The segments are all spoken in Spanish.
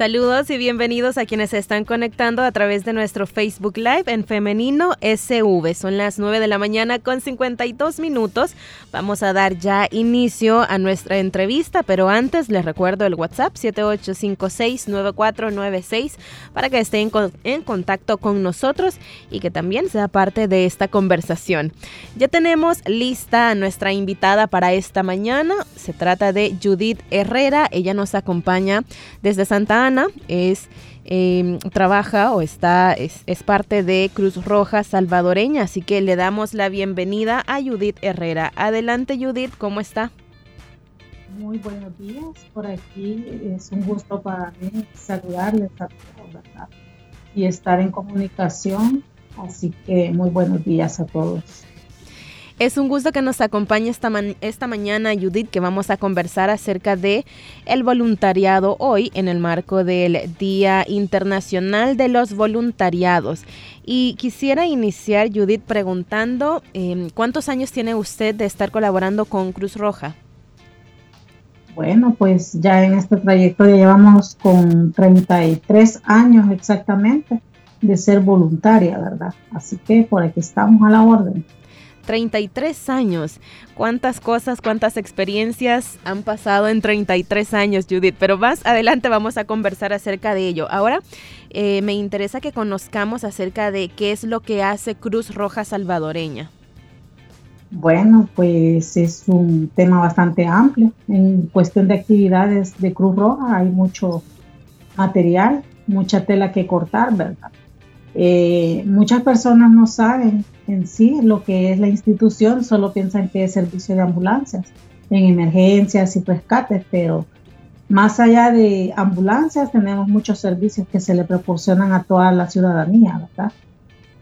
Saludos y bienvenidos a quienes se están conectando a través de nuestro Facebook Live en Femenino SV. Son las 9 de la mañana con 52 minutos. Vamos a dar ya inicio a nuestra entrevista, pero antes les recuerdo el WhatsApp 78569496 para que estén en contacto con nosotros y que también sea parte de esta conversación. Ya tenemos lista a nuestra invitada para esta mañana. Se trata de Judith Herrera. Ella nos acompaña desde Santa Ana es em, trabaja o está es, parte de Cruz Roja Salvadoreña, así que le damos la bienvenida a Judith Herrera. Adelante Judith, ¿cómo está? Muy buenos días por aquí. Es un gusto para mí saludarles a todos y estar en comunicación. Así que muy buenos días a todos. Es un gusto que nos acompañe esta, esta mañana Judith, que vamos a conversar acerca de el voluntariado hoy en el marco del Día Internacional de los Voluntariados. Y quisiera iniciar, Judith, preguntando em, cuántos años tiene usted de estar colaborando con Cruz Roja. Bueno, pues ya en esta trayectoria llevamos con 33 años exactamente de ser voluntaria, ¿verdad? Así que por aquí estamos a la orden. 33 años. ¿Cuántas cosas, cuántas experiencias han pasado en 33 años, Judith? Pero más adelante vamos a conversar acerca de ello. Ahora eh, me interesa que conozcamos acerca de qué es lo que hace Cruz Roja Salvadoreña. Bueno, pues es un tema bastante amplio. En cuestión de actividades de Cruz Roja hay mucho material, mucha tela que cortar, ¿verdad? Eh, muchas personas no saben en sí lo que es la institución, solo piensan que es servicio de ambulancias en emergencias y rescates, pero más allá de ambulancias tenemos muchos servicios que se le proporcionan a toda la ciudadanía, ¿verdad?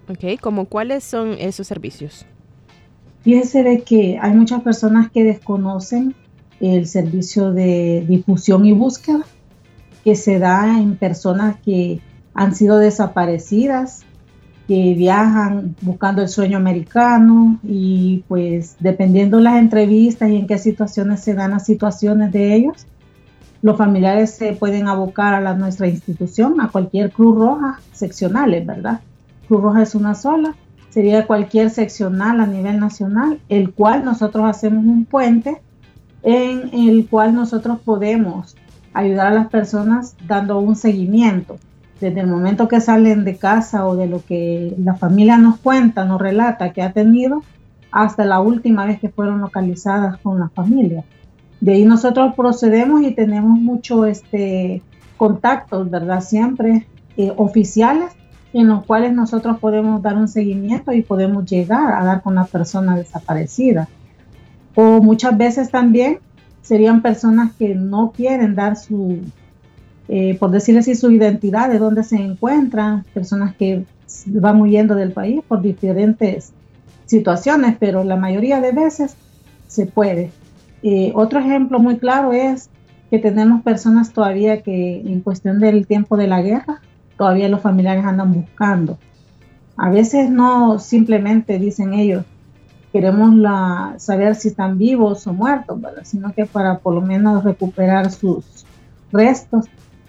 Ok, ¿como cuáles son esos servicios? Fíjese de que hay muchas personas que desconocen el servicio de difusión y búsqueda que se da en personas que han sido desaparecidas, que viajan buscando el sueño americano y pues dependiendo las entrevistas y en qué situaciones se dan las situaciones de ellos, los familiares se pueden abocar a la, nuestra institución, a cualquier Cruz Roja seccionales, ¿verdad? Cruz Roja es una sola, sería cualquier seccional a nivel nacional, el cual nosotros hacemos un puente en el cual nosotros podemos ayudar a las personas dando un seguimiento desde el momento que salen de casa o de lo que la familia nos cuenta, nos relata que ha tenido, hasta la última vez que fueron localizadas con la familia. De ahí nosotros procedemos y tenemos muchos este, contactos, ¿verdad? Siempre eh, oficiales en los cuales nosotros podemos dar un seguimiento y podemos llegar a dar con la persona desaparecida. O muchas veces también serían personas que no quieren dar su, eh, por decirle así, su identidad, de dónde se encuentran, personas que van huyendo del país por diferentes situaciones, pero la mayoría de veces se puede. Eh, otro ejemplo muy claro es que tenemos personas todavía que en cuestión del tiempo de la guerra, todavía los familiares andan buscando. A veces no simplemente dicen ellos, queremos saber si están vivos o muertos, sino que para por lo menos recuperar sus restos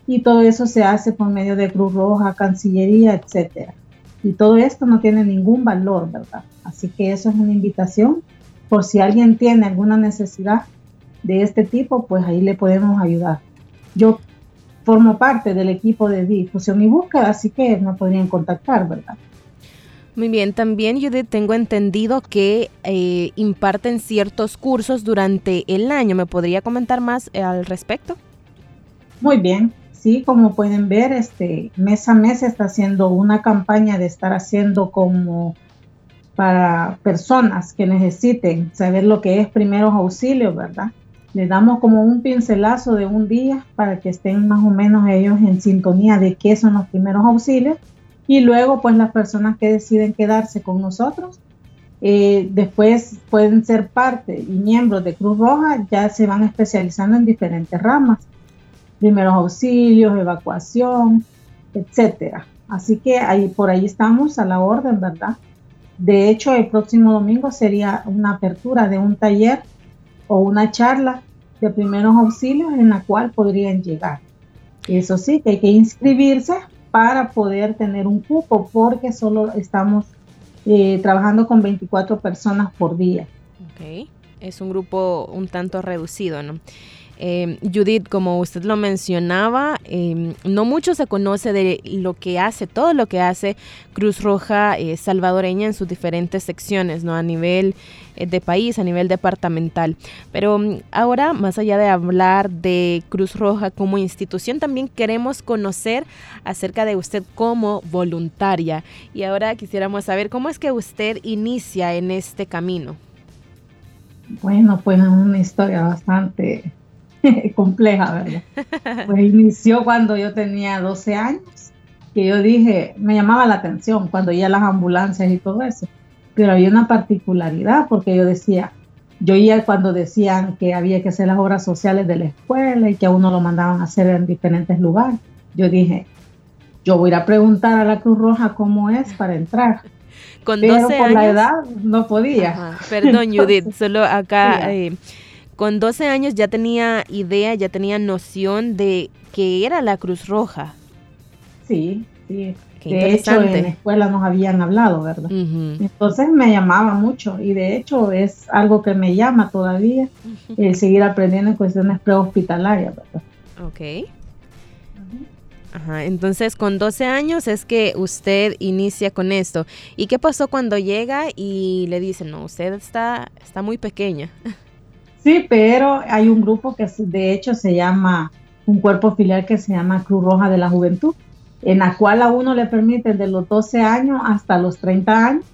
y todo eso se hace por medio de Cruz Roja, Cancillería, etcétera. Y todo esto no tiene ningún valor, ¿verdad? Así que eso es una invitación. Por si alguien tiene alguna necesidad de este tipo, pues ahí le podemos ayudar. Yo formo parte del equipo de difusión y búsqueda, así que me podrían contactar, ¿verdad? Muy bien, también yo tengo entendido que eh, imparten ciertos cursos durante el año. ¿Me podría comentar más eh, al respecto? Muy bien, Sí, como pueden ver, este mes a mes está haciendo una campaña de estar haciendo como para personas que necesiten saber lo que es primeros auxilios, ¿verdad? Les damos como un pincelazo de un día para que estén más o menos ellos en sintonía de qué son los primeros auxilios Y luego, pues las personas que deciden quedarse con nosotros, eh, después pueden ser parte y miembros de Cruz Roja, ya se van especializando en diferentes ramas, primeros auxilios, evacuación, etcétera. Así que ahí por ahí estamos a la orden, ¿verdad? De hecho, el próximo domingo sería una apertura de un taller o una charla de primeros auxilios en la cual podrían llegar. Eso sí, que hay que inscribirse para poder tener un cupo porque solo estamos eh, trabajando con 24 personas por día. Ok, es un grupo un tanto reducido, ¿no? Eh, Judith, como usted lo mencionaba, em, no mucho se conoce de lo que hace, todo lo que hace Cruz Roja eh, salvadoreña en sus diferentes secciones, ¿no? A nivel eh, de país, a nivel departamental. Pero mm, ahora, más allá de hablar de Cruz Roja como institución, también queremos conocer acerca de usted como voluntaria. Y ahora quisiéramos saber cómo es que usted inicia en este camino. Bueno, pues es una historia bastante compleja, ¿verdad? Pues inició cuando yo tenía 12 años, que yo dije, me llamaba la atención cuando ya las ambulancias y todo eso, pero había una particularidad porque yo decía, yo ya cuando decían que había que hacer las obras sociales de la escuela y que a uno lo mandaban a hacer en diferentes lugares, yo dije, yo voy a ir a preguntar a la Cruz Roja cómo es para entrar. Con 12 Pero por la edad no podía. Perdón, Judith, solo acá eh, con 12 años ya tenía idea, ya tenía noción de que era la Cruz Roja. Sí, sí. de hecho, en la escuela nos habían hablado, ¿verdad? Entonces me llamaba mucho y de hecho es algo que me llama todavía, el seguir aprendiendo en cuestiones prehospitalarias, ¿verdad? Ok. Ajá, entonces con 12 años es que usted inicia con esto. ¿Y qué pasó cuando llega y le dicen, no, usted está, está muy pequeña? Sí, pero hay un grupo que de hecho se llama, un cuerpo filial que se llama Cruz Roja de la Juventud, en la cual a uno le permite de los 12 años hasta los 30 años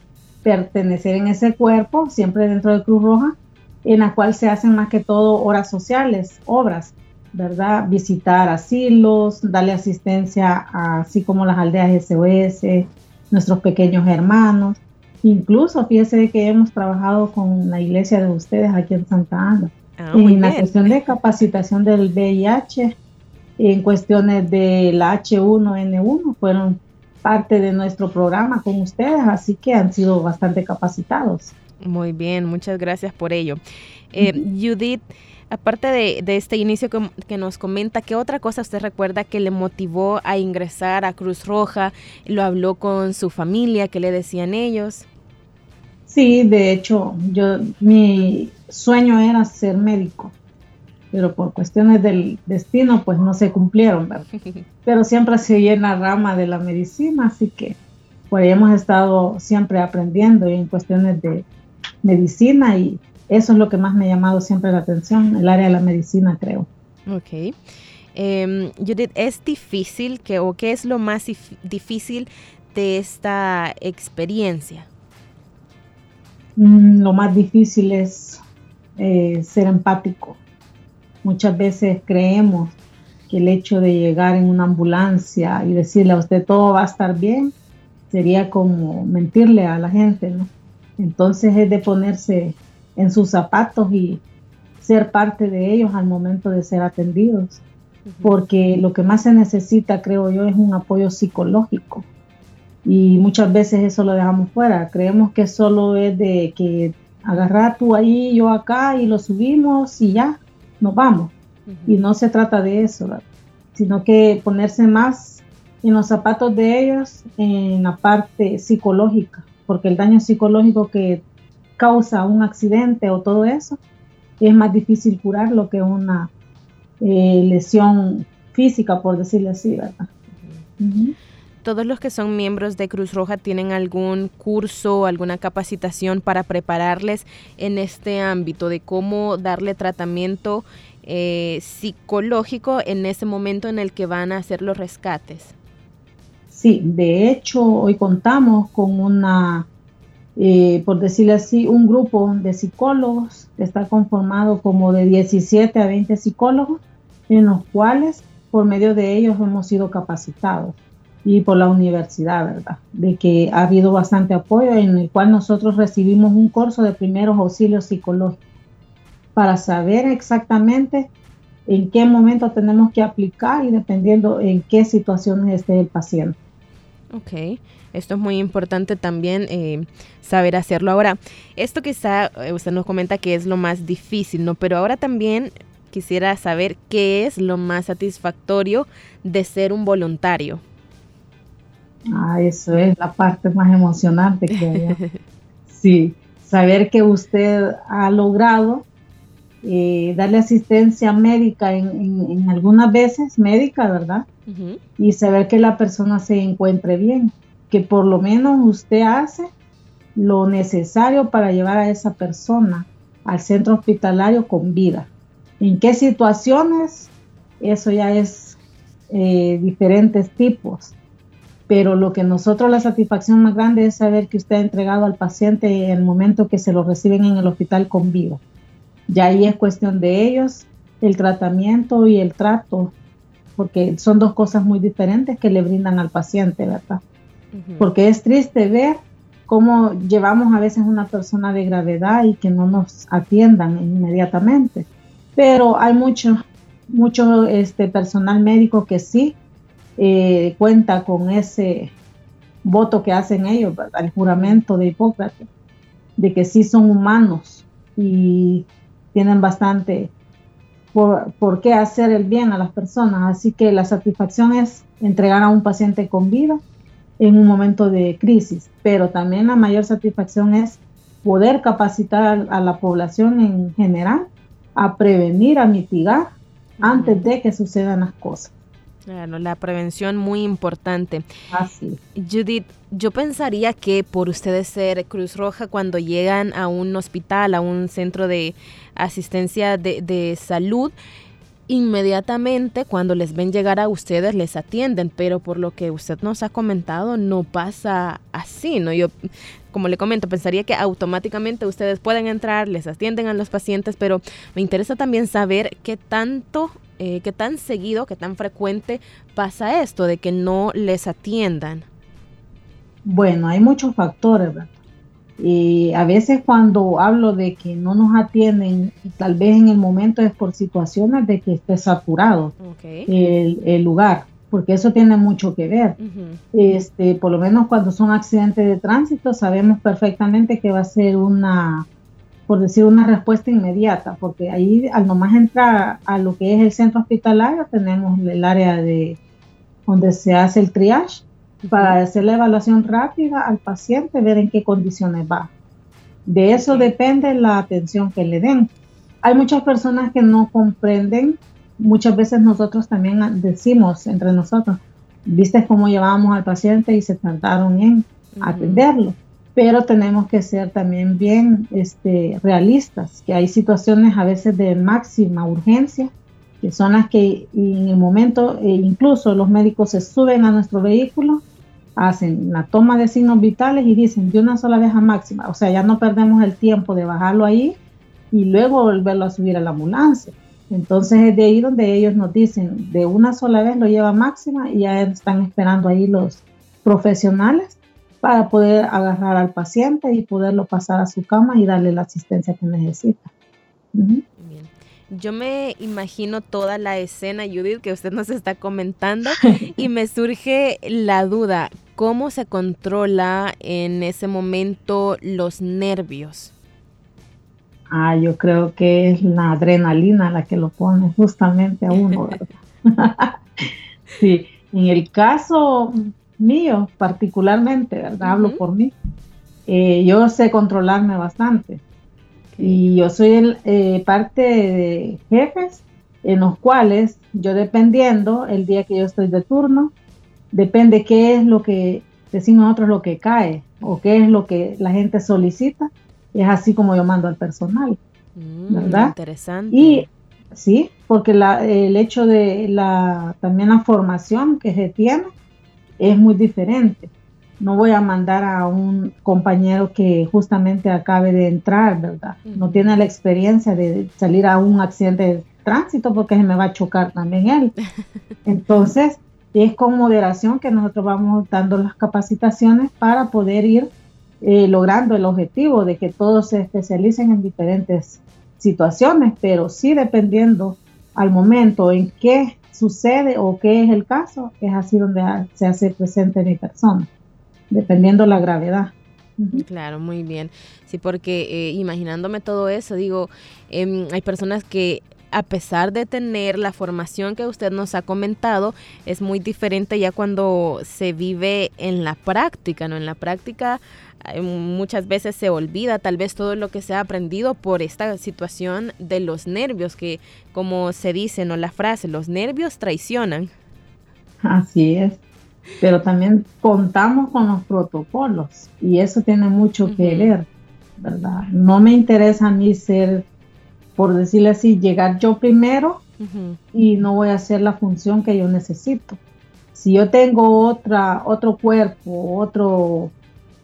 pertenecer en ese cuerpo, siempre dentro de Cruz Roja, en la cual se hacen más que todo horas sociales, obras, ¿verdad? Visitar asilos, darle asistencia así como las aldeas SOS, nuestros pequeños hermanos. Incluso fíjese que hemos trabajado con la iglesia de ustedes aquí en Santa Ana. Ah, en la cuestión de capacitación del VIH, en cuestiones del H1N1, fueron parte de nuestro programa con ustedes, así que han sido bastante capacitados. Muy bien, muchas gracias por ello. Eh, Judith, aparte de, de, este inicio que, que, nos comenta, ¿qué otra cosa usted recuerda que le motivó a ingresar a Cruz Roja? ¿Lo habló con su familia? ¿Qué le decían ellos? Sí, de hecho, yo mi sueño era ser médico, pero por cuestiones del destino, pues no se cumplieron, ¿verdad? Pero siempre seguí en la rama de la medicina, así que pues hemos estado siempre aprendiendo en cuestiones de medicina y eso es lo que más me ha llamado siempre la atención, el área de la medicina, creo. Ok. Eh, Judith, ¿es difícil que, o qué es lo más difícil de esta experiencia? Mm, lo más difícil es eh, ser empático. Muchas veces creemos que el hecho de llegar en una ambulancia y decirle a usted todo va a estar bien sería como mentirle a la gente, ¿no? Entonces es de ponerse en sus zapatos y ser parte de ellos al momento de ser atendidos, porque lo que más se necesita, creo yo, es un apoyo psicológico y muchas veces eso lo dejamos fuera. Creemos que solo es de que agarrar tú ahí, yo acá y lo subimos y ya, nos vamos. Y no se trata de eso, sino que ponerse más en los zapatos de ellos en la parte psicológica, porque el daño psicológico que causa un accidente o todo eso es más difícil curarlo que una eh, lesión física, por decirlo así, ¿verdad? Todos los que son miembros de Cruz Roja tienen algún curso, alguna capacitación para prepararles en este ámbito de cómo darle tratamiento eh, psicológico en ese momento en el que van a hacer los rescates. Sí, de hecho hoy contamos con una, eh, por decirlo así, un grupo de psicólogos que está conformado como de 17 a 20 psicólogos, en los cuales por medio de ellos hemos sido capacitados y por la universidad, ¿verdad? De que ha habido bastante apoyo en el cual nosotros recibimos un curso de primeros auxilios psicológicos para saber exactamente en qué momento tenemos que aplicar y dependiendo en qué situaciones esté el paciente. Ok, esto es muy importante también eh, saber hacerlo. Ahora, esto quizá eh, usted nos comenta que es lo más difícil, ¿no? Pero ahora también quisiera saber qué es lo más satisfactorio de ser un voluntario. Ah, eso es la parte más emocionante que hay. sí, saber que usted ha logrado eh, darle asistencia médica en, algunas veces, médica, ¿verdad? Y saber que la persona se encuentre bien, que por lo menos usted hace lo necesario para llevar a esa persona al centro hospitalario con vida. ¿En qué situaciones? Eso ya es eh, diferentes tipos pero lo que nosotros la satisfacción más grande es saber que usted ha entregado al paciente en el momento que se lo reciben en el hospital con vida. Ya ahí es cuestión de ellos, el tratamiento y el trato, porque son dos cosas muy diferentes que le brindan al paciente, ¿verdad? Porque es triste ver cómo llevamos a veces una persona de gravedad y que no nos atiendan inmediatamente. Pero hay mucho, mucho este, personal médico que sí eh, cuenta con ese voto que hacen ellos, el juramento de Hipócrates, de que sí son humanos y tienen bastante por, por, qué hacer el bien a las personas. Así que la satisfacción es entregar a un paciente con vida en un momento de crisis, pero también la mayor satisfacción es poder capacitar a la población en general a prevenir, a mitigar antes de que sucedan las cosas. Claro, la prevención muy importante. Así. Judith, yo pensaría que por ustedes ser Cruz Roja, cuando llegan a un hospital, a un centro de asistencia de, de salud, inmediatamente cuando les ven llegar a ustedes les atienden, pero por lo que usted nos ha comentado no pasa así, ¿no? Yo, como le comento, pensaría que automáticamente ustedes pueden entrar, les atienden a los pacientes, pero me interesa también saber qué tanto eh, qué tan seguido, qué tan frecuente pasa esto de que no les atiendan? Bueno, hay muchos factores, ¿verdad? Y a veces cuando hablo de que no nos atienden, tal vez en el momento es por situaciones de que esté saturado el, lugar, porque eso tiene mucho que ver. este, por lo menos cuando son accidentes de tránsito, sabemos perfectamente que va a ser una por decir una respuesta inmediata, porque ahí al nomás entrar a lo que es el centro hospitalario tenemos el área de donde se hace el triage para hacer la evaluación rápida al paciente, ver en qué condiciones va. De eso depende la atención que le den. Hay muchas personas que no comprenden, muchas veces nosotros también decimos entre nosotros, viste cómo llevábamos al paciente y se tardaron en atenderlo pero tenemos que ser también bien este, realistas, que hay situaciones a veces de máxima urgencia, que son las que en el momento, e incluso los médicos se suben a nuestro vehículo, hacen la toma de signos vitales y dicen de una sola vez a máxima, o sea, ya no perdemos el tiempo de bajarlo ahí y luego volverlo a subir a la ambulancia. Entonces es de ahí donde ellos nos dicen, de una sola vez lo lleva máxima y ya están esperando ahí los profesionales para poder agarrar al paciente y poderlo pasar a su cama y darle la asistencia que necesita. Yo me imagino toda la escena, Judith, que usted nos está comentando y me surge la duda, ¿cómo se controla en ese momento los nervios? Ah, yo creo que es la adrenalina la que lo pone justamente a uno, ¿verdad? sí, en el caso mío particularmente, ¿verdad? Hablo por mí. Eh, yo sé controlarme bastante. Y yo soy eh, parte de jefes en los cuales yo dependiendo el día que yo estoy de turno, depende qué es lo que decimos nosotros lo que cae o qué es lo que la gente solicita, es así como yo mando al personal, mm, ¿verdad? Interesante. Y sí, porque la, el hecho de la también la formación que se tiene es muy diferente. No voy a mandar a un compañero que justamente acabe de entrar, ¿verdad? No tiene la experiencia de salir a un accidente de tránsito porque se me va a chocar también él. Entonces, es con moderación que nosotros vamos dando las capacitaciones para poder ir eh, logrando el objetivo de que todos se especialicen en diferentes situaciones, pero sí dependiendo al momento en qué sucede o qué es el caso, es así donde se hace presente mi persona, dependiendo la gravedad. Claro, muy bien. Sí, porque eh, imaginándome todo eso, digo, em, hay personas que a pesar de tener la formación que usted nos ha comentado, es muy diferente ya cuando se vive en la práctica, ¿no? En la práctica muchas veces se olvida tal vez todo lo que se ha aprendido por esta situación de los nervios, que como se dice, ¿no? La frase, los nervios traicionan. Así es, pero también contamos con los protocolos y eso tiene mucho que ver, ¿verdad? No me interesa a mí ser por decirle así, llegar yo primero y no voy a hacer la función que yo necesito. Si yo tengo otra, otro cuerpo, otro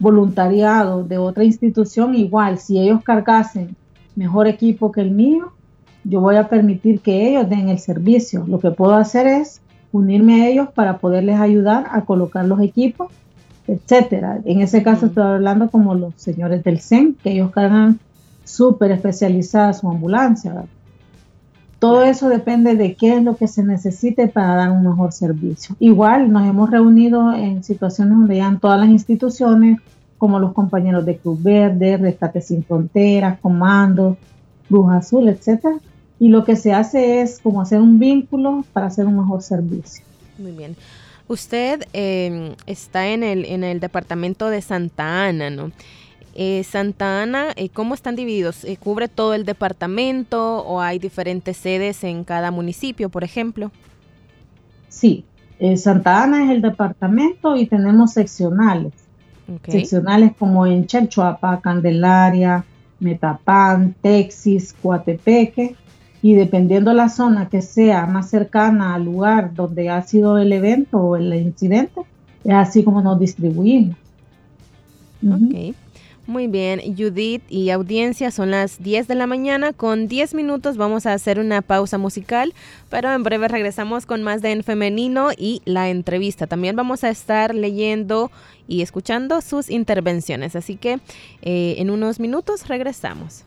voluntariado de otra institución, igual, si ellos cargasen mejor equipo que el mío, yo voy a permitir que ellos den el servicio. Lo que puedo hacer es unirme a ellos para poderles ayudar a colocar los equipos, etcétera. En ese caso estoy hablando como los señores del CEN, que ellos cargan súper especializada su ambulancia. Todo eso depende de qué es lo que se necesite para dar un mejor servicio. Igual nos hemos reunido en situaciones donde ya todas las instituciones, como los compañeros de Cruz Verde, Rescate Sin Fronteras, Comando, Cruz Azul, etc. Y lo que se hace es como hacer un vínculo para hacer un mejor servicio. Muy bien. Usted eh, está en el, en el departamento de Santa Ana, ¿no? Eh, Santa Ana, eh, ¿cómo están divididos? Eh, ¿Cubre todo el departamento o hay diferentes sedes en cada municipio, por ejemplo? Sí, Santa Ana es el departamento y tenemos seccionales. Seccionales como en Chalchuapa, Candelaria, Metapán, Texas, Coatepeque y dependiendo la zona que sea más cercana al lugar donde ha sido el evento o el incidente, es así como nos distribuimos. Muy bien, Judith y audiencia, son las 10 de la mañana. Con 10 minutos vamos a hacer una pausa musical, pero en breve regresamos con más de En Femenino y la entrevista. También vamos a estar leyendo y escuchando sus intervenciones, así que eh, en unos minutos regresamos.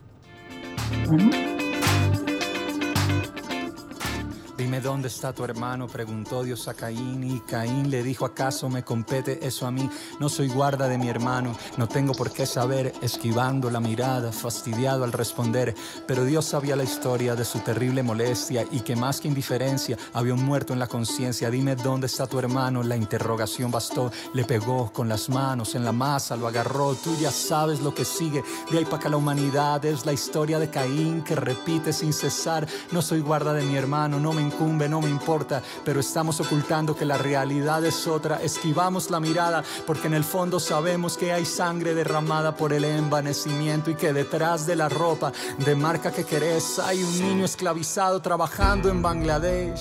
Dónde está tu hermano, preguntó Dios a Caín y Caín le dijo, ¿acaso me compete eso a mí? No soy guarda de mi hermano, no tengo por qué saber, esquivando la mirada, fastidiado al responder, pero Dios sabía la historia de su terrible molestia y que más que indiferencia había un muerto en la conciencia. Dime dónde está tu hermano, la interrogación bastó, le pegó con las manos en la masa, lo agarró, tú ya sabes lo que sigue, de ahí para acá la humanidad es la historia de Caín que repite sin cesar, no soy guarda de mi hermano, no me no me importa, pero estamos ocultando que la realidad es otra. Esquivamos la mirada porque en el fondo sabemos que hay sangre derramada por el envanecimiento y que detrás de la ropa de marca que querés hay un niño esclavizado trabajando en Bangladesh.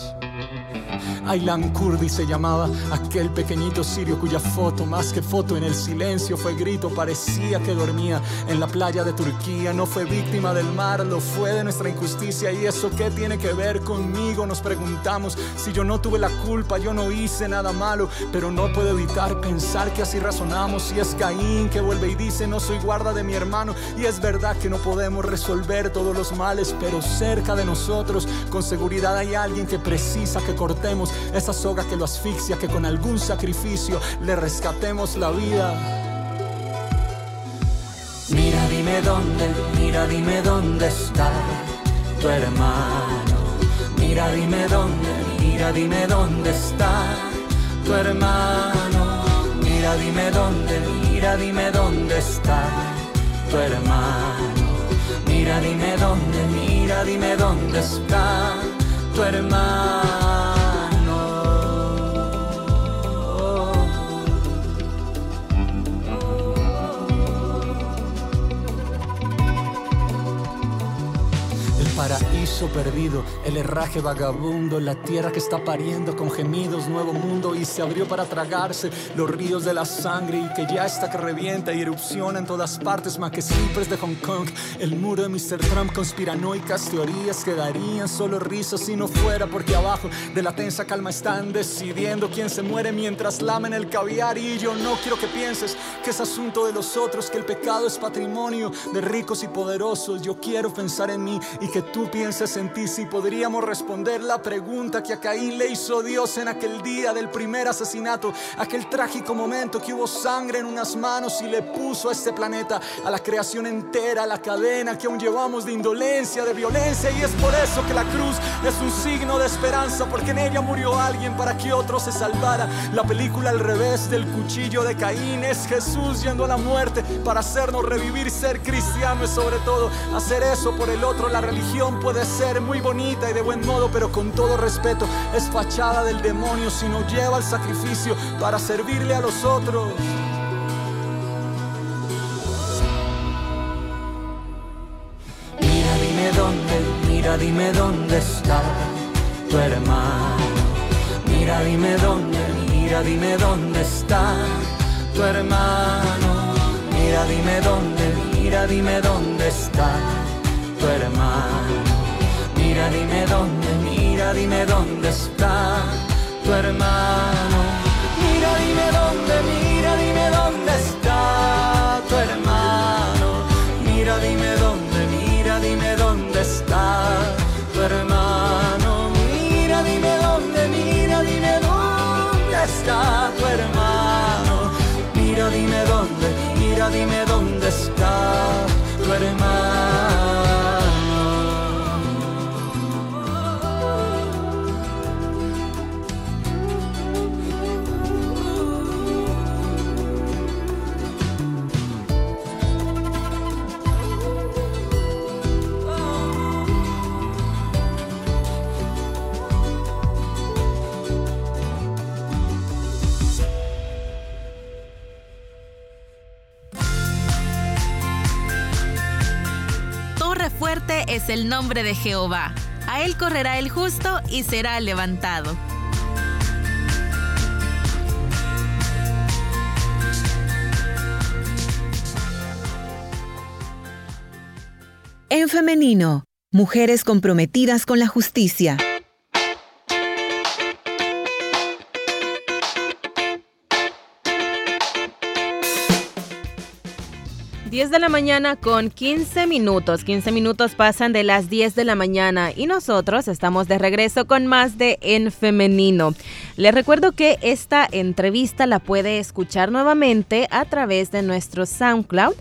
Aylan Kurdi se llamaba aquel pequeñito sirio cuya foto, más que foto en el silencio, fue grito, parecía que dormía en la playa de Turquía. No fue víctima del mar, lo fue de nuestra injusticia. ¿Y eso qué tiene que ver conmigo? Nos preguntamos si yo no tuve la culpa, yo no hice nada malo, pero no puedo evitar pensar que así razonamos. Y es Caín que vuelve y dice: No soy guarda de mi hermano. Y es verdad que no podemos resolver todos los males, pero cerca de nosotros, con seguridad, hay alguien que precisa que cortemos esa soga que lo asfixia, que con algún sacrificio le rescatemos la vida. Mira, dime dónde, mira, dime dónde está tu hermano. Mira, dime dónde, mira, dime dónde está tu hermano. Mira, dime dónde, mira, dime dónde está tu hermano. Mira, dime dónde, mira, dime dónde está tu hermano. Paraíso perdido, el herraje vagabundo, la tierra que está pariendo con gemidos, nuevo mundo y se abrió para tragarse los ríos de la sangre y que ya está que revienta y erupciona en todas partes, más que siempre de Hong Kong, el muro de Mr. Trump, conspiranoicas teorías quedarían solo risas si no fuera porque abajo de la tensa calma están decidiendo quién se muere mientras lamen el caviar y yo no quiero que pienses que es asunto de los otros, que el pecado es patrimonio de ricos y poderosos, yo quiero pensar en mí y que tú pienses en ti si podríamos responder la pregunta que a Caín le hizo Dios en aquel día del primer asesinato, aquel trágico momento que hubo sangre en unas manos y le puso a este planeta, a la creación entera, la cadena que aún llevamos de indolencia, de violencia y es por eso que la cruz es un signo de esperanza porque en ella murió alguien para que otro se salvara. La película al revés del cuchillo de Caín es Jesús yendo a la muerte para hacernos revivir, ser cristiano y sobre todo hacer eso por el otro. La religión puede ser muy bonita y de buen modo, pero con todo respeto es fachada del demonio si no lleva el sacrificio para servirle a los otros. Mira, dime dónde, mira, dime dónde está tu hermano. Mira, dime dónde, mira, dime dónde está tu hermano. Mira, dime dónde, mira, dime dónde está tu hermano. Mira, dime dónde, mira, dime dónde está tu hermano. El nombre de Jehová. A él correrá el justo y será levantado. En femenino, mujeres comprometidas con la justicia. Diez de la mañana con 15 minutos. 15 minutos pasan de las 10 de la mañana y nosotros estamos de regreso con más de En Femenino. Les recuerdo que esta entrevista la puede escuchar nuevamente a través de nuestro SoundCloud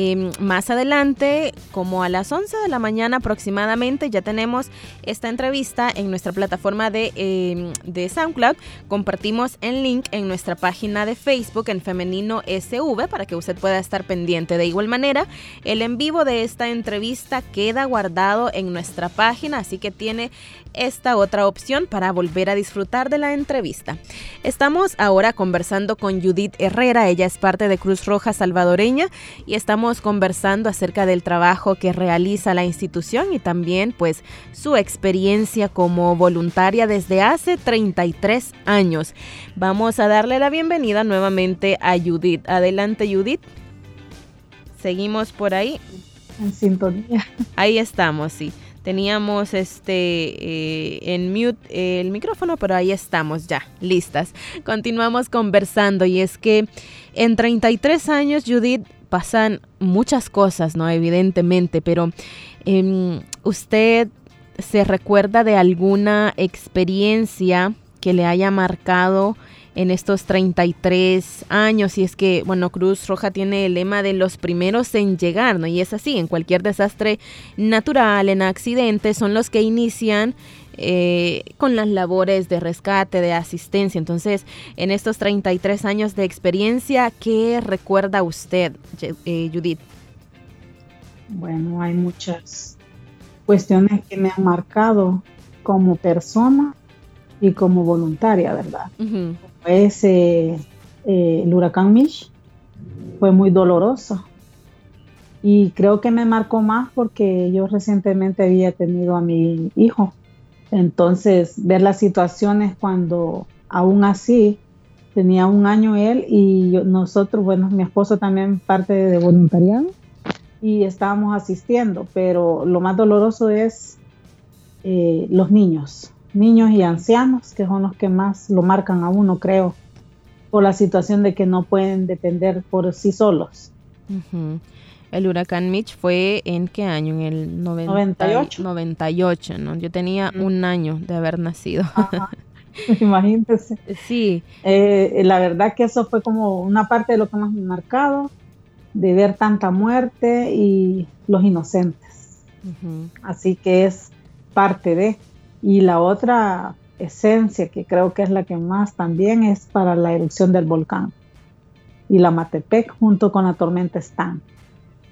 eh, más adelante, como a las 11 de la mañana aproximadamente, ya tenemos esta entrevista en nuestra plataforma de, eh, de SoundCloud. Compartimos el link en nuestra página de Facebook en Femenino SV para que usted pueda estar pendiente. De igual manera, el en vivo de esta entrevista queda guardado en nuestra página, así que tiene esta otra opción para volver a disfrutar de la entrevista. Estamos ahora conversando con Judith Herrera, ella es parte de Cruz Roja Salvadoreña y estamos conversando acerca del trabajo que realiza la institución y también pues su experiencia como voluntaria desde hace 33 años. Vamos a darle la bienvenida nuevamente a Judith. Adelante Judith. Seguimos por ahí. En sintonía. Ahí estamos, sí. Teníamos este eh, en mute eh, el micrófono, pero ahí estamos ya, listas. Continuamos conversando y es que en 33 años, Judith, pasan muchas cosas, ¿no? Evidentemente, pero eh, usted se recuerda de alguna experiencia que le haya marcado en estos 33 años y es que, bueno, Cruz Roja tiene el lema de los primeros en llegar, ¿no? Y es así, en cualquier desastre natural, en accidentes, son los que inician eh, con las labores de rescate, de asistencia. Entonces, en estos 33 años de experiencia, ¿qué recuerda usted, eh, Judith? Bueno, hay muchas cuestiones que me han marcado como persona y como voluntaria, ¿verdad? Uh Ese, eh, el huracán Mish fue muy doloroso Y creo que me marcó más porque yo recientemente había tenido a mi hijo. Entonces, ver las situaciones cuando aún así tenía un año él y nosotros, bueno, mi esposo también parte de voluntariado y estábamos asistiendo, pero lo más doloroso es eh, los niños, niños y ancianos, que son los que más lo marcan a uno, creo, por la situación de que no pueden depender por sí solos. El huracán Mitch fue en qué año? En el 98. 98, ¿no? Yo tenía un año de haber nacido. Imagínense. Sí. Eh, la verdad que eso fue como una parte de lo que más me ha marcado, de ver tanta muerte y los inocentes. Así que es parte de. Y la otra esencia que creo que es la que más también es para la erupción del volcán y la Matepec junto con la tormenta Stan.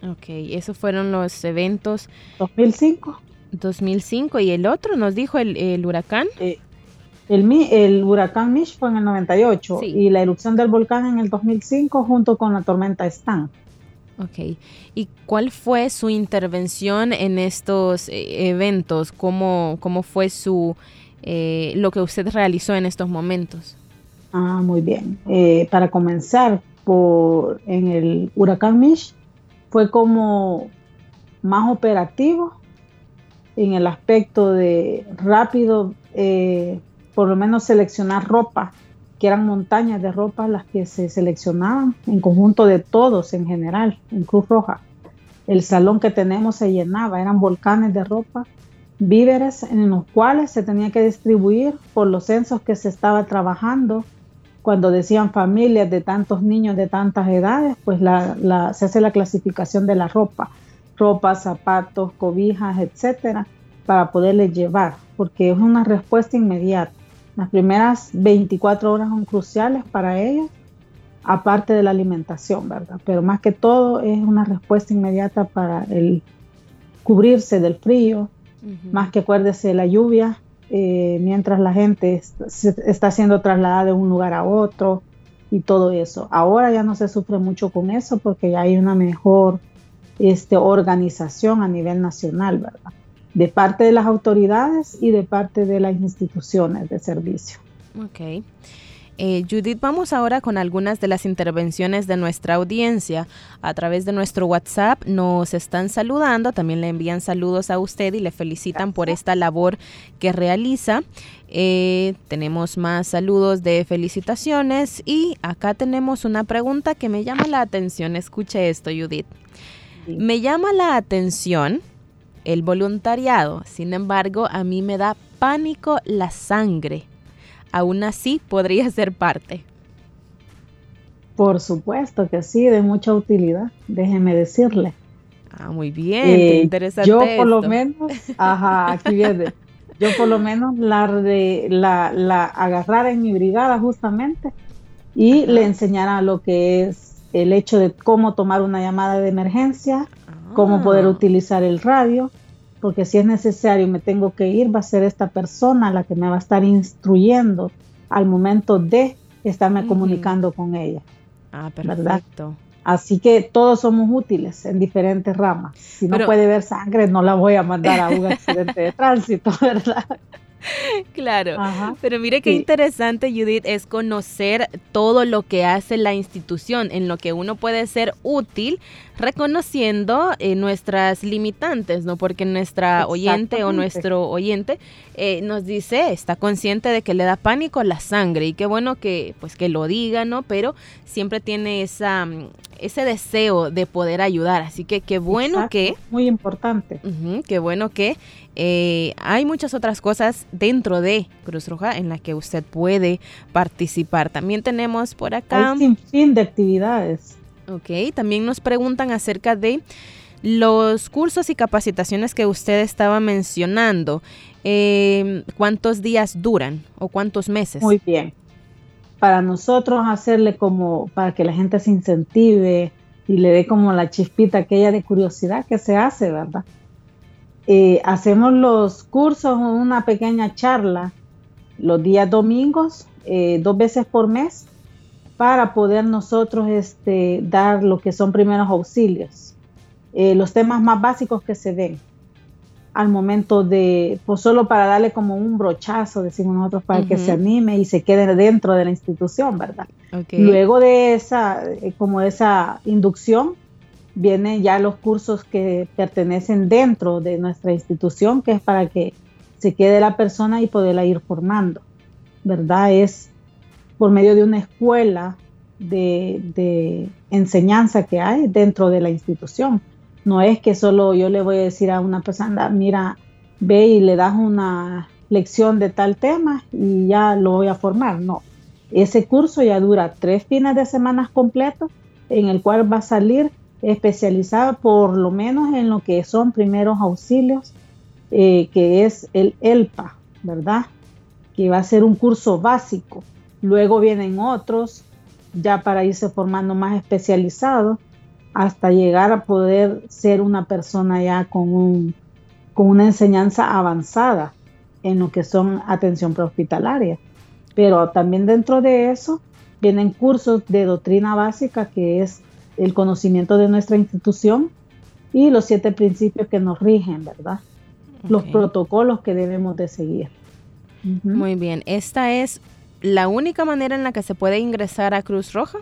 Ok, esos fueron los eventos. 2005. 2005 y el otro nos dijo el, huracán. Eh, el, el, huracán Mish fue en el 98 y la erupción del volcán en el 2005 junto con la tormenta Stan. Ok. ¿Y cuál fue su intervención en estos eh, eventos? ¿Cómo, cómo fue su eh, lo que usted realizó en estos momentos? Ah, muy bien. Eh, para comenzar, por, en el huracán Mish fue como más operativo en el aspecto de rápido, por lo menos seleccionar ropa que eran montañas de ropa las que se seleccionaban en conjunto de todos en general, en Cruz Roja. El salón que tenemos se llenaba, eran volcanes de ropa, víveres en los cuales se tenía que distribuir por los censos que se estaba trabajando. Cuando decían familias de tantos niños de tantas edades, pues se hace la clasificación de la ropa, ropa, zapatos, cobijas, etcétera, para poderles llevar, porque es una respuesta inmediata. Las primeras 24 horas son cruciales para ellos, aparte de la alimentación, ¿verdad? Pero más que todo es una respuesta inmediata para el cubrirse del frío, más que acuérdese de la lluvia, eh, mientras la gente está siendo trasladada de un lugar a otro y todo eso. Ahora ya no se sufre mucho con eso porque ya hay una mejor este, organización a nivel nacional, ¿verdad? De parte de las autoridades y de parte de las instituciones de servicio. Ok. Eh, Judith, vamos ahora con algunas de las intervenciones de nuestra audiencia. A través de nuestro WhatsApp nos están saludando, también le envían saludos a usted y le felicitan por esta labor que realiza. Eh, tenemos más saludos de felicitaciones y acá tenemos una pregunta que me llama la atención. Escuche esto, Judith. Me llama la atención el voluntariado. Sin embargo, a mí me da pánico la sangre. Aún así, podría ser parte. Por supuesto que sí, de mucha utilidad, déjeme decirle. Ah, muy bien, eh, interesante. Yo por lo menos, ajá, aquí viene. Yo por lo menos la, de, la, la agarrara en mi brigada justamente y le enseñara lo que es el hecho de cómo tomar una llamada de emergencia, cómo poder ah. utilizar el radio, porque si es necesario y me tengo que ir, va a ser esta persona la que me va a estar instruyendo al momento de estarme comunicando con ella. Ah, perfecto. Así que todos somos útiles en diferentes ramas. Si no puede ver sangre, no la voy a mandar a un accidente de tránsito, ¿verdad? Claro, pero mire qué interesante, Judith, es conocer todo lo que hace la institución, en lo que uno puede ser útil reconociendo eh, nuestras limitantes, ¿no? Porque nuestra oyente o nuestro oyente eh, nos dice, está consciente de que le da pánico la sangre y qué bueno que, pues, que lo diga, ¿no? Pero siempre tiene esa, mm, ese deseo de poder ayudar, así que qué bueno que... Muy importante. qué bueno que eh, hay muchas otras cosas dentro de Cruz Roja en las que usted puede participar. También tenemos por acá... Hay sin fin de actividades. Ok, también nos preguntan acerca de los cursos y capacitaciones que usted estaba mencionando. Em, ¿Cuántos días duran o cuántos meses? Muy bien. Para nosotros hacerle como, para que la gente se incentive y le dé como la chispita aquella de curiosidad que se hace, ¿verdad? Eh, hacemos los cursos, una pequeña charla los días domingos, eh, dos veces por mes, para poder nosotros este, dar lo que son primeros auxilios. eh, los temas más básicos que se ven al momento de, pues solo para darle como un brochazo, decimos nosotros, para que se anime y se quede dentro de la institución, ¿verdad? Luego de esa, eh, como esa inducción, vienen ya los cursos que pertenecen dentro de nuestra institución, que es para que se quede la persona y poderla ir formando, ¿verdad? Es por medio de una escuela de, de enseñanza que hay dentro de la institución no es que solo yo le voy a decir a una persona, mira, ve y le das una lección de tal tema y ya lo voy a formar. No, ese curso ya dura tres fines de semana completos en el cual va a salir especializado por lo menos en lo que son primeros auxilios, eh, que es el ELPA, ¿verdad? Que va a ser un curso básico. Luego vienen otros ya para irse formando más especializados hasta llegar a poder ser una persona ya con, un, con una enseñanza avanzada en lo que son atención prehospitalaria. Pero también dentro de eso vienen cursos de doctrina básica, que es el conocimiento de nuestra institución y los siete principios que nos rigen, ¿verdad? Los protocolos que debemos de seguir. Muy bien, ¿esta es la única manera en la que se puede ingresar a Cruz Roja?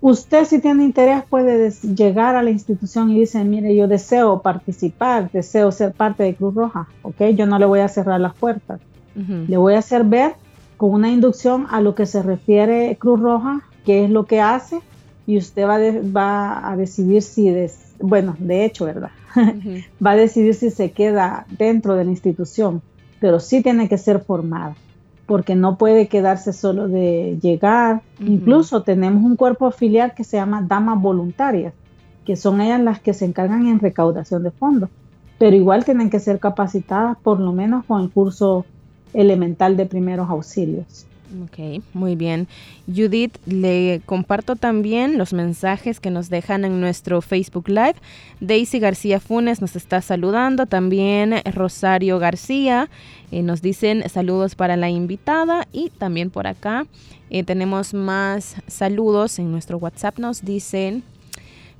Usted si tiene interés puede llegar a la institución y dice, mire, yo deseo participar, deseo ser parte de Cruz Roja, ¿ok? Yo no le voy a cerrar las puertas. Le voy a hacer ver con una inducción a lo que se refiere Cruz Roja, qué es lo que hace, y usted va, va a decidir si, bueno, de hecho, ¿verdad? va a decidir si se queda dentro de la institución, pero sí tiene que ser formada porque no puede quedarse solo de llegar. Incluso tenemos un cuerpo auxiliar que se llama damas voluntarias, que son ellas las que se encargan en recaudación de fondos, pero igual tienen que ser capacitadas por lo menos con el curso elemental de primeros auxilios. Ok, muy bien. Judith, le comparto también los mensajes que nos dejan en nuestro Facebook Live. Daisy García Funes nos está saludando, también Rosario García eh, nos dicen saludos para la invitada y también por acá eh, tenemos más saludos en nuestro WhatsApp. Nos dicen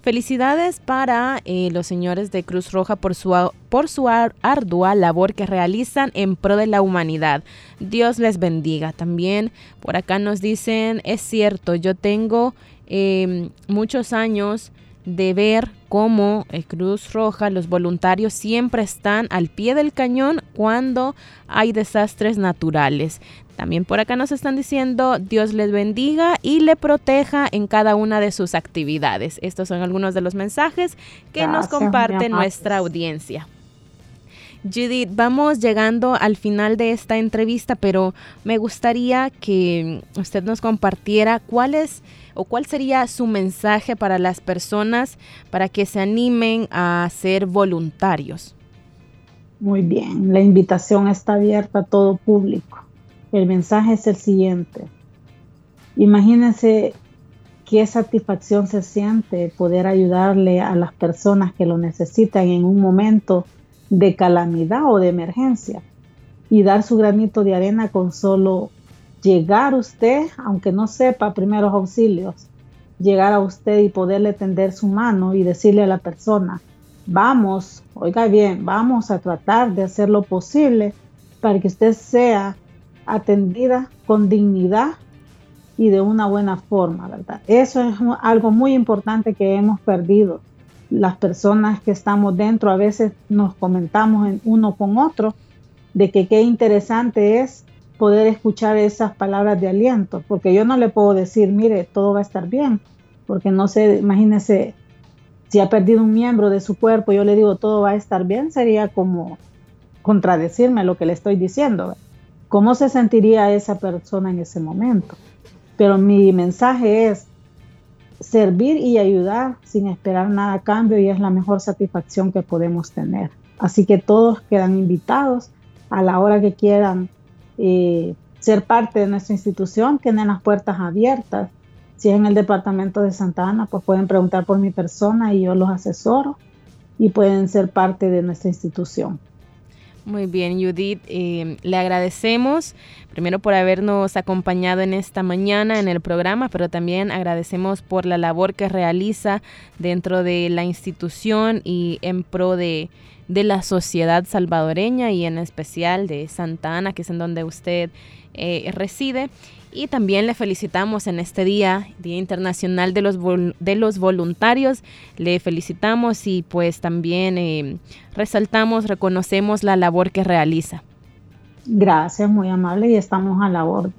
Felicidades para eh, los señores de Cruz Roja por su, por su ardua labor que realizan en pro de la humanidad. Dios les bendiga. También por acá nos dicen, es cierto, yo tengo em, muchos años de ver cómo eh, Cruz Roja, los voluntarios siempre están al pie del cañón cuando hay desastres naturales. También por acá nos están diciendo Dios les bendiga y le proteja en cada una de sus actividades. Estos son algunos de los mensajes que nos comparte nuestra audiencia. Judith, vamos llegando al final de esta entrevista, pero me gustaría que usted nos compartiera cuál es o cuál sería su mensaje para las personas para que se animen a ser voluntarios. Muy bien, la invitación está abierta a todo público. El mensaje es el siguiente. Imagínense qué satisfacción se siente poder ayudarle a las personas que lo necesitan en un momento de calamidad o de emergencia y dar su granito de arena con solo llegar usted, aunque no sepa primeros auxilios, llegar a usted y poderle tender su mano y decirle a la persona, vamos, oiga bien, vamos a tratar de hacer lo posible para que usted sea atendida con dignidad y de una buena forma, ¿verdad? Eso es algo muy importante que hemos perdido. Las personas que estamos dentro a veces nos comentamos en uno con otro de que qué interesante es poder escuchar esas palabras de aliento, porque yo no le puedo decir, mire, todo va a estar bien, porque no sé, imagínese, si ha perdido un miembro de su cuerpo, yo le digo, todo va a estar bien, sería como contradecirme lo que le estoy diciendo. ¿Cómo se sentiría esa persona en ese momento? Pero mi mensaje es servir y ayudar sin esperar nada a cambio y es la mejor satisfacción que podemos tener. Así que todos quedan invitados a la hora que quieran eh, ser parte de nuestra institución, tienen las puertas abiertas. Si es en el departamento de Santa Ana, pues pueden preguntar por mi persona y yo los asesoro y pueden ser parte de nuestra institución. Muy bien, Judith, eh, le agradecemos primero por habernos acompañado en esta mañana en el programa, pero también agradecemos por la labor que realiza dentro de la institución y en pro de, de la sociedad salvadoreña y en especial de Santa Ana, que es en donde usted eh, reside. Y también le felicitamos en este día, Día Internacional de los, de los Voluntarios. Le felicitamos y pues también eh, resaltamos, reconocemos la labor que realiza. Gracias, muy amable y estamos a la orden.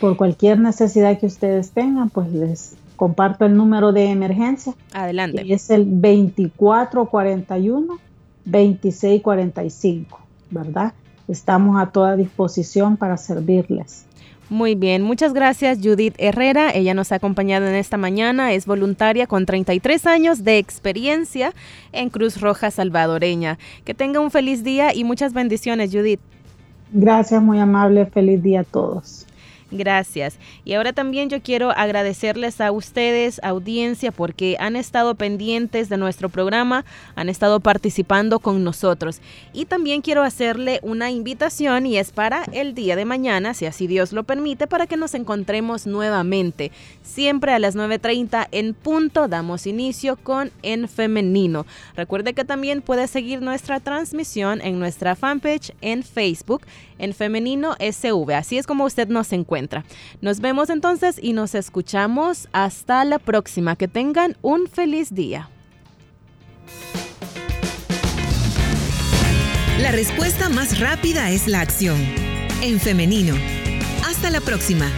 Por cualquier necesidad que ustedes tengan, pues les comparto el número de emergencia. Adelante. Y es el 2441-2645, ¿verdad? Estamos a toda disposición para servirles. Muy bien, muchas gracias Judith Herrera. Ella nos ha acompañado en esta mañana. Es voluntaria con 33 años de experiencia en Cruz Roja Salvadoreña. Que tenga un feliz día y muchas bendiciones, Judith. Gracias, muy amable. Feliz día a todos. Gracias. Y ahora también yo quiero agradecerles a ustedes, audiencia, porque han estado pendientes de nuestro programa, han estado participando con nosotros. Y también quiero hacerle una invitación y es para el día de mañana, si así Dios lo permite, para que nos encontremos nuevamente. Siempre a las 9.30 en punto damos inicio con En Femenino. Recuerde que también puede seguir nuestra transmisión en nuestra fanpage en Facebook en Femenino SV. Así es como usted nos Nos vemos entonces y nos escuchamos hasta la próxima. Que tengan un feliz día. La respuesta más rápida es la acción. En femenino. Hasta la próxima.